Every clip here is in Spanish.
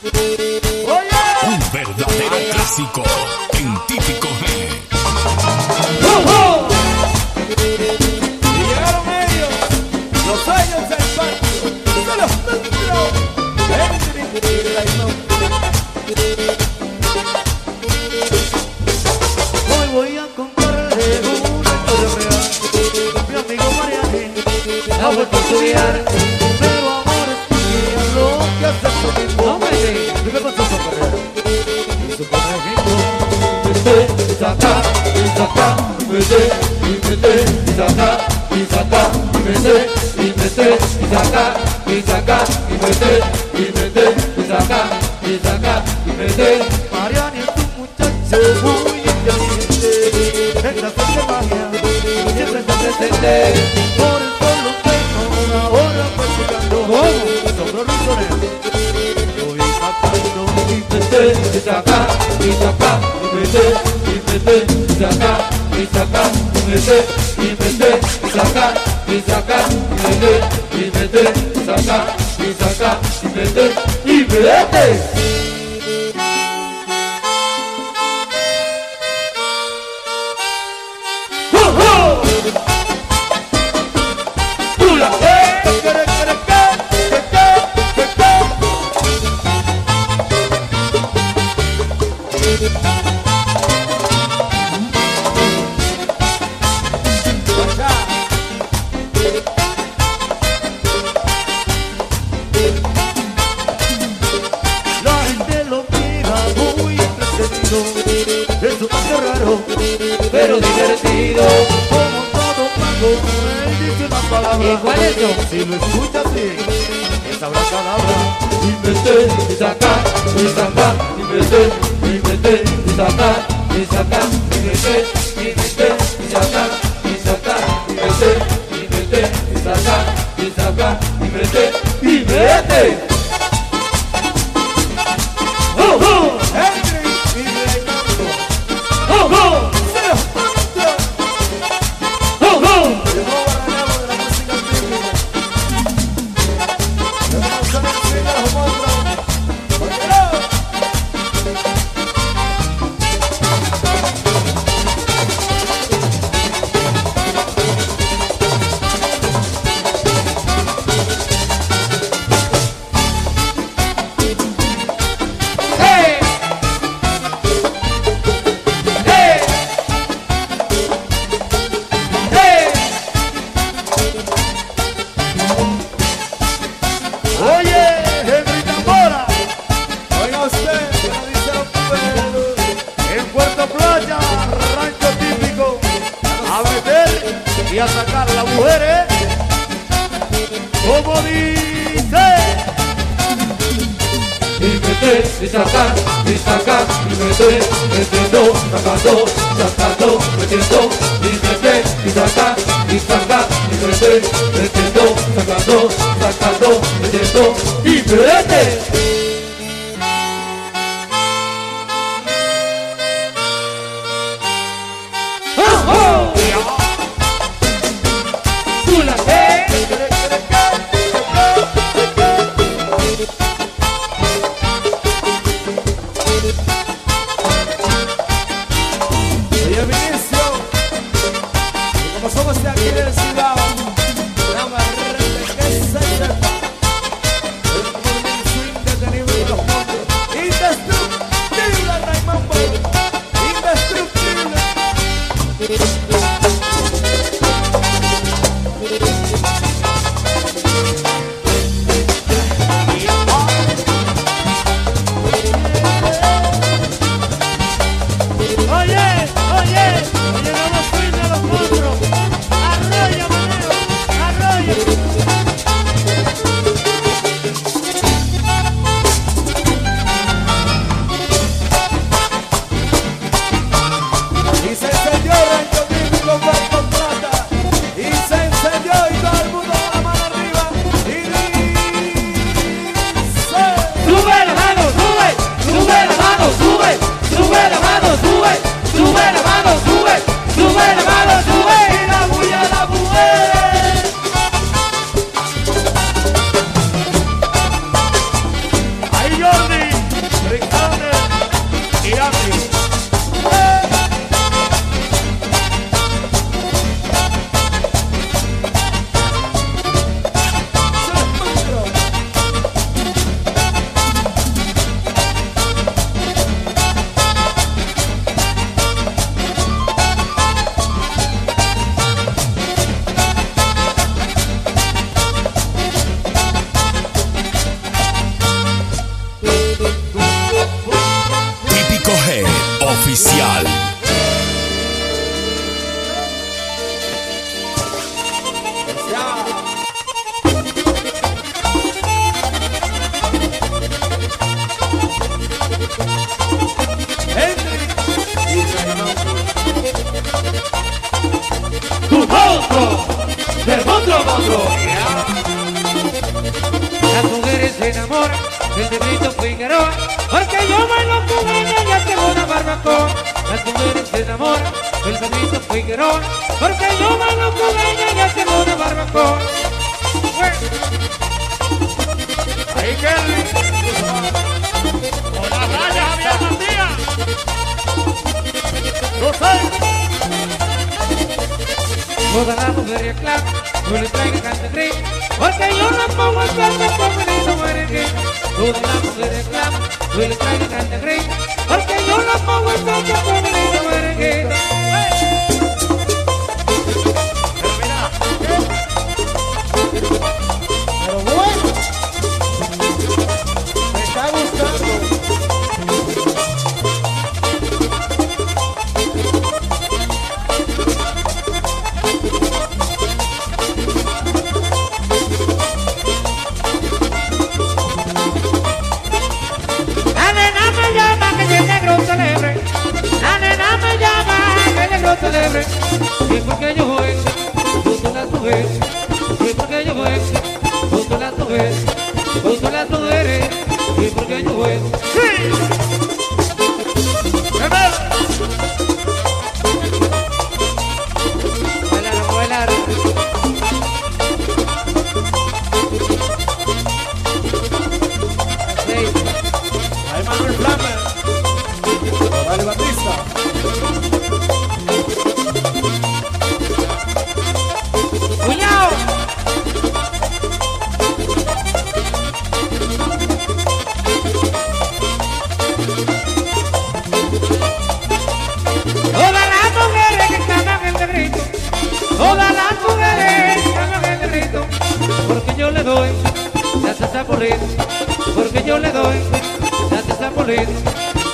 Un verdadero clásico en típico G. Y llegaron ellos, los años del patio, los. Hoy voy a contarles una historia real, mi amigo Hey! Isaka, Isaka, Imete, Imete, Isaka, Isaka, Imete, Imete, Isaka, Isaka, Imete, Imete, Isaka, Isaka, Imete, Imete. it high. a meter y a sacar a las mujeres, como dice y meter, y sacar, y sacar, y meter, metiendo, sacando, sacando, metiendo, y meter, y sacar, y sacar, y meter, metiendo, sacando, sacando, metiendo, y meter. toda la mujer y clap, yo le traigo cante porque yo no pongo el cante con el merengue. Toda la mujer y clap, yo le traigo cante porque yo no pongo el cante con el merengue.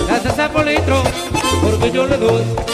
gracias a politro, porque yo le doy.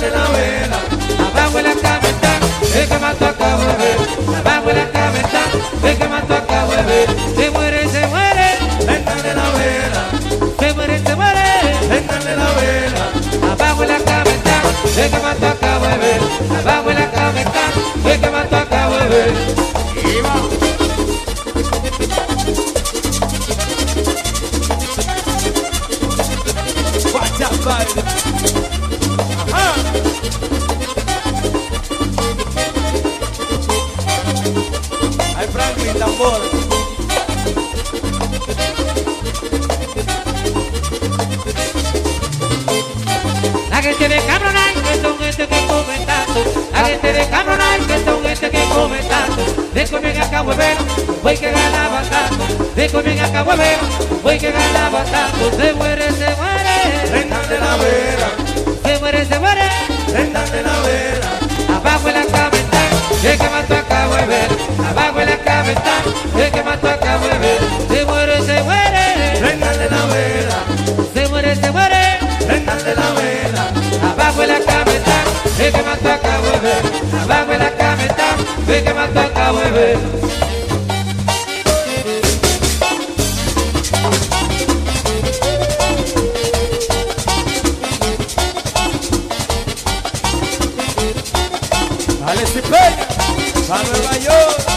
de la abuela, abajo en la cabeza, el que mató a Caboré, abajo en la cabeza, el que mató a Y que bien acá mueve, voy que ganaba tanto, se muere, se muere. Rentate la vera. Se muere, se muere. Rentate la vera. Abajo en la cabeza, de que mató acá mueve. Abajo en la cabeza, de que mató acá mueve. Se muere, se muere. Rentate la vera. Se muere, se muere. Rentate la vera. Abajo en la cabeza, de que mató acá mueve. Abajo en la cabeza, de que mató acá mueve. Alex y Peña, a Nueva York.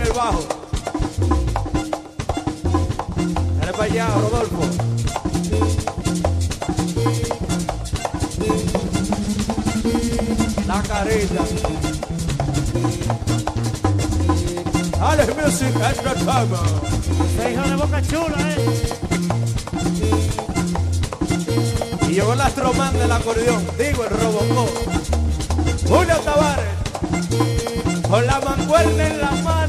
En el bajo. Dale para allá, Rodolfo. La carita. Alex Music Entertainment. Ese hijo de boca chula, eh. Y llegó el astromán del acordeón, digo el Robocop. Julio Tavares, con la mancuerna en la mano.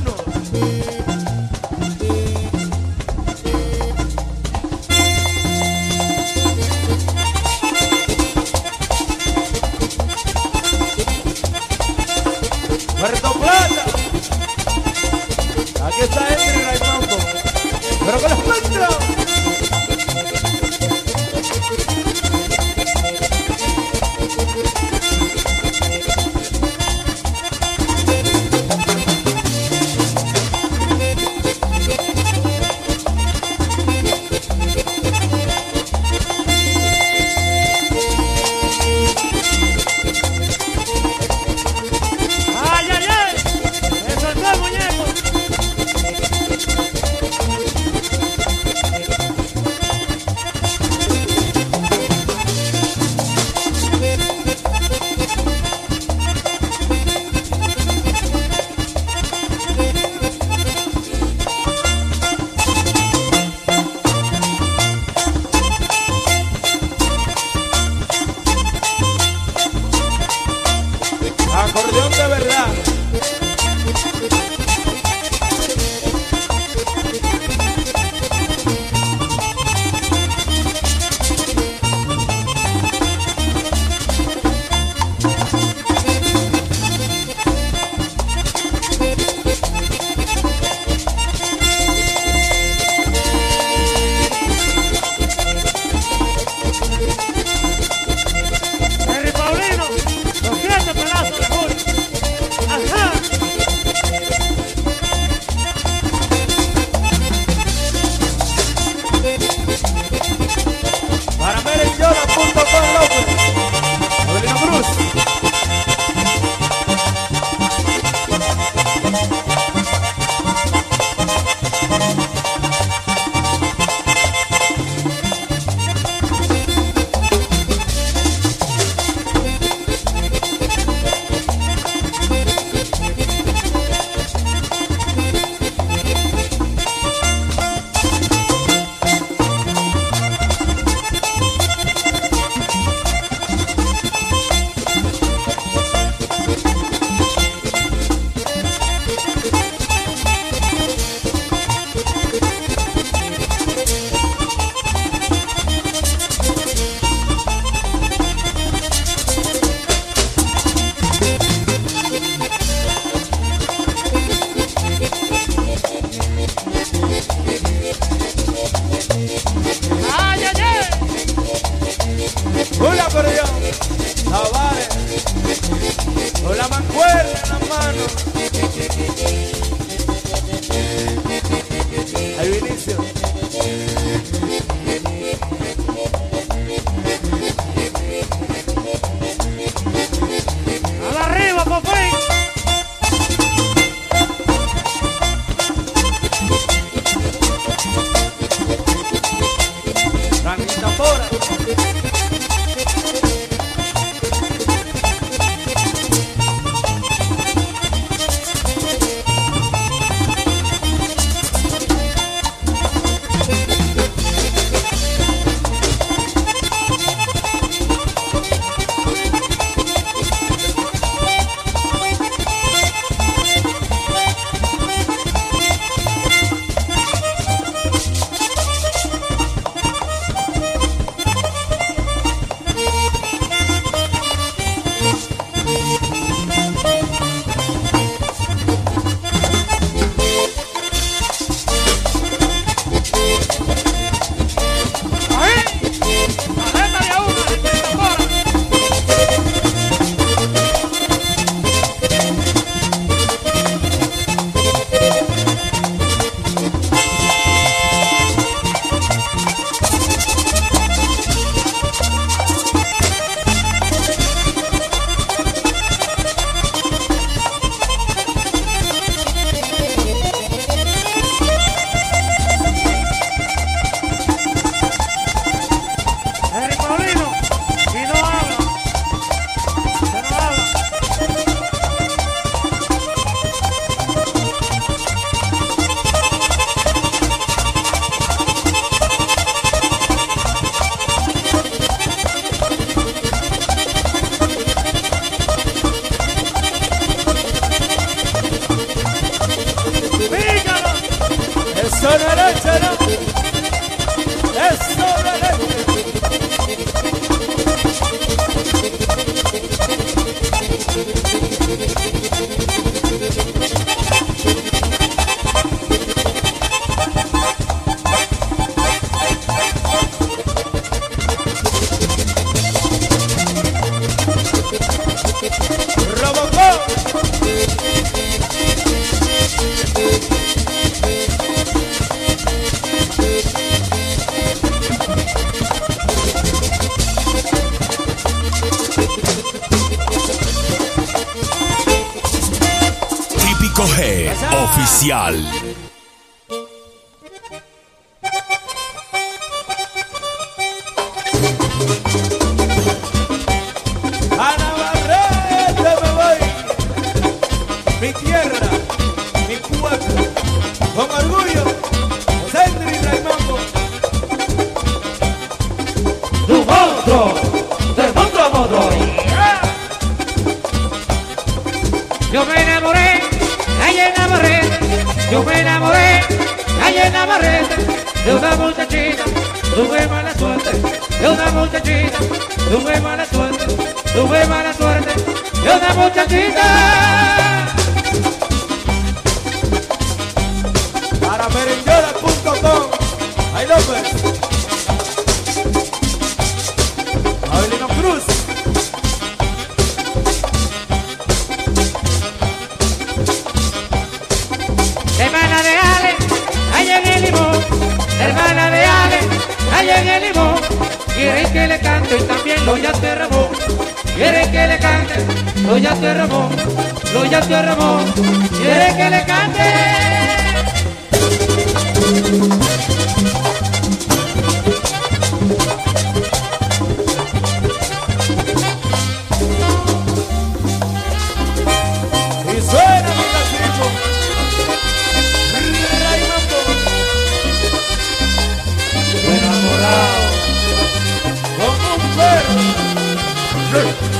Hey!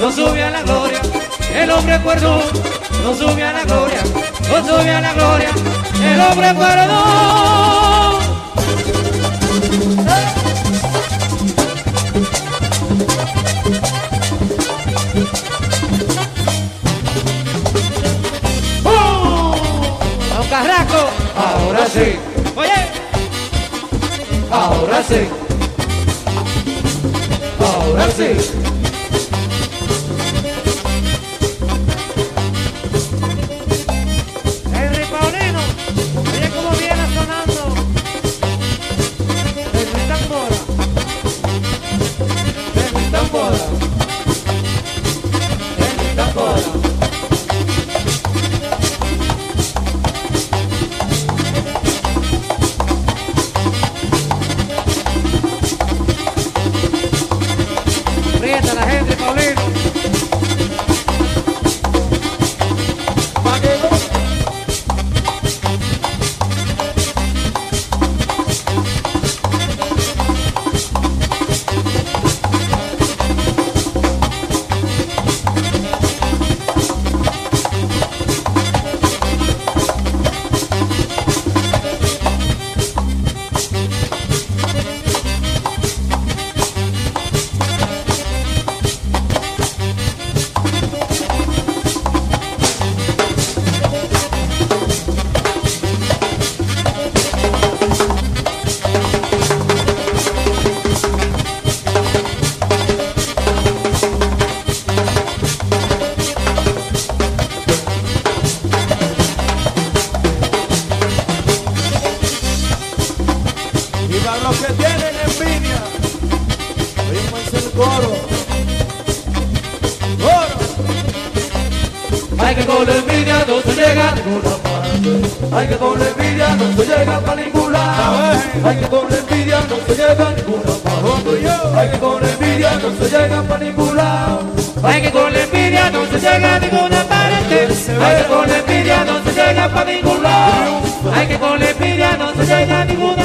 no sube a la gloria. El hombre cuerdo no sube a la gloria, no sube a la gloria. El hombre cuerdo. ¡Oh! Carrasco. Ahora sí. Oye. Ahora sí. Ahora sí. Vivan los que tienen envidia. Rímense el coro. Coro. Hay que con la envidia no se llega a ninguna parte. Hay que con la envidia no se llega para ningún lado. Hay que con la envidia no se llega a ninguna parte. Hay que con la envidia no se llega para ningún lado. Hay que con la envidia no se llega a ninguna parte. Hay que con la envidia no se llega para ningún lado. Hay que con la envidia no se llega a ninguna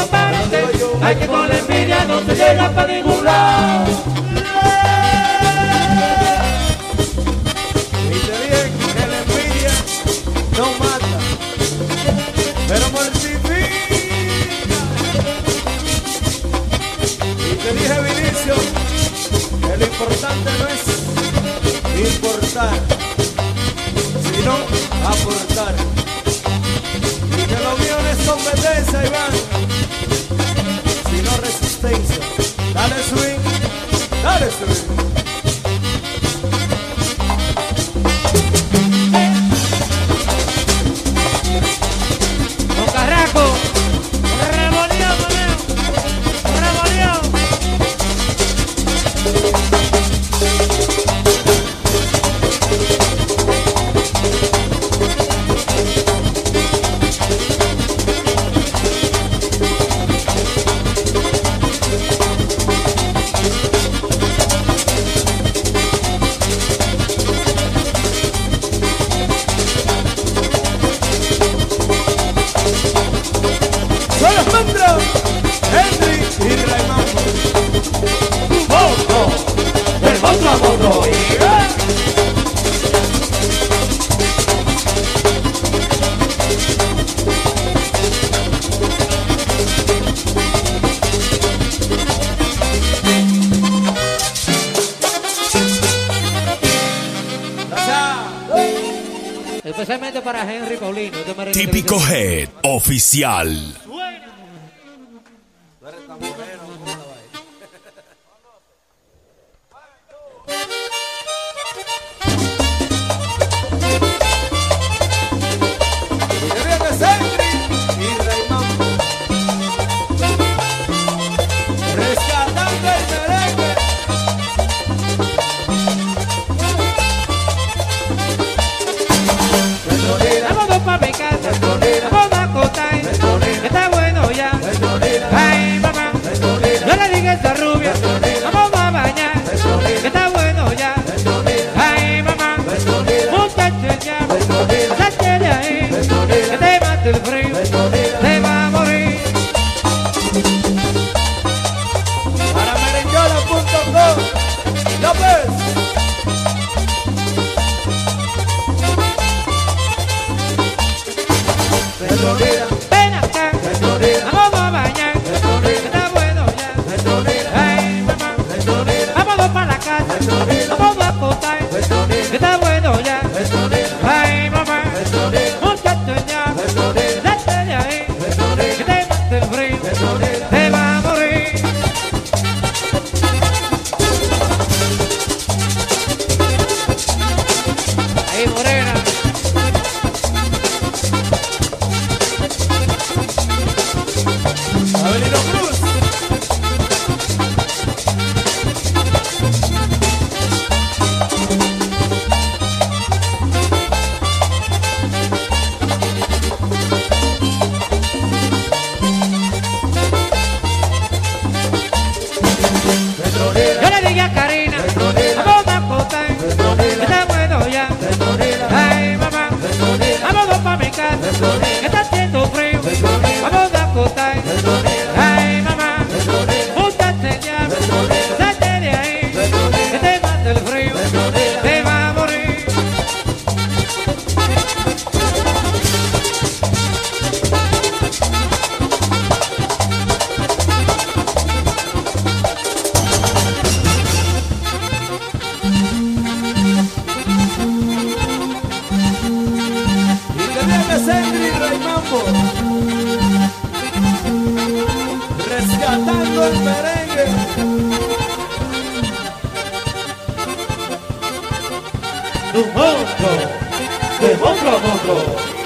hay que con la envidia no se llega para ningún lado. Te dije que la envidia no mata, pero mortifica. Y te dije, Vinicio, que lo importante no es importar, sino aportar. Y que lo mío no es competencia, Iván, resistencia. Dale swing, dale swing. Con Oficial. Rescatando el merengue. De un monstruo, de monstruo a monstruo.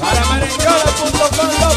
Para merenguela.com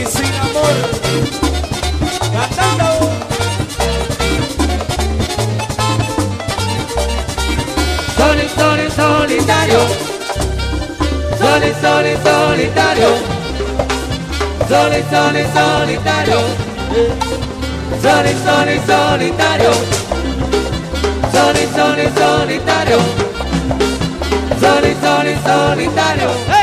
y sin amor. Cantando. Solitario. Sol, sol, solitario. Sol, sol, solitario. Sol, sol, solitario. Sol, sol, solitario. Sol, sol, solitario.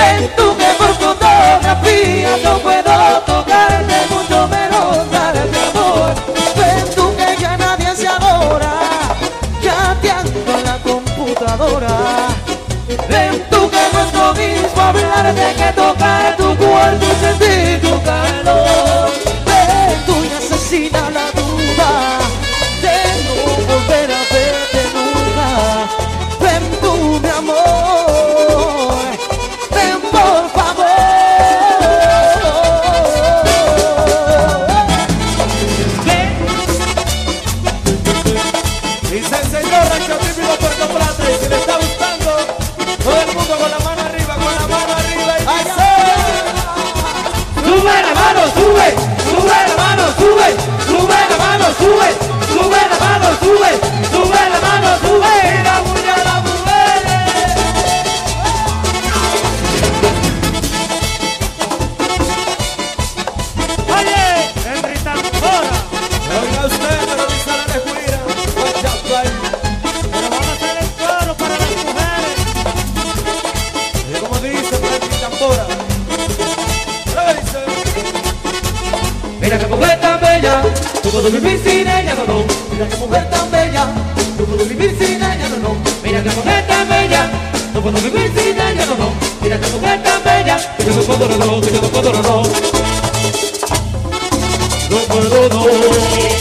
Ten tú que por fotografía no puedo tocarte, mucho menos darte amor. Ven tú que ya nadie se adora, chateando en la computadora. Ven tú que no es lo mismo hablarte que tocar tu cuerpo y sentir tu sube, sube la mano, sube, sube la mano, sube, sube la mano, sube. vecina ya no no, mira esta mujer tan bella, que yo no puedo no, que yo no puedo no, no puedo no.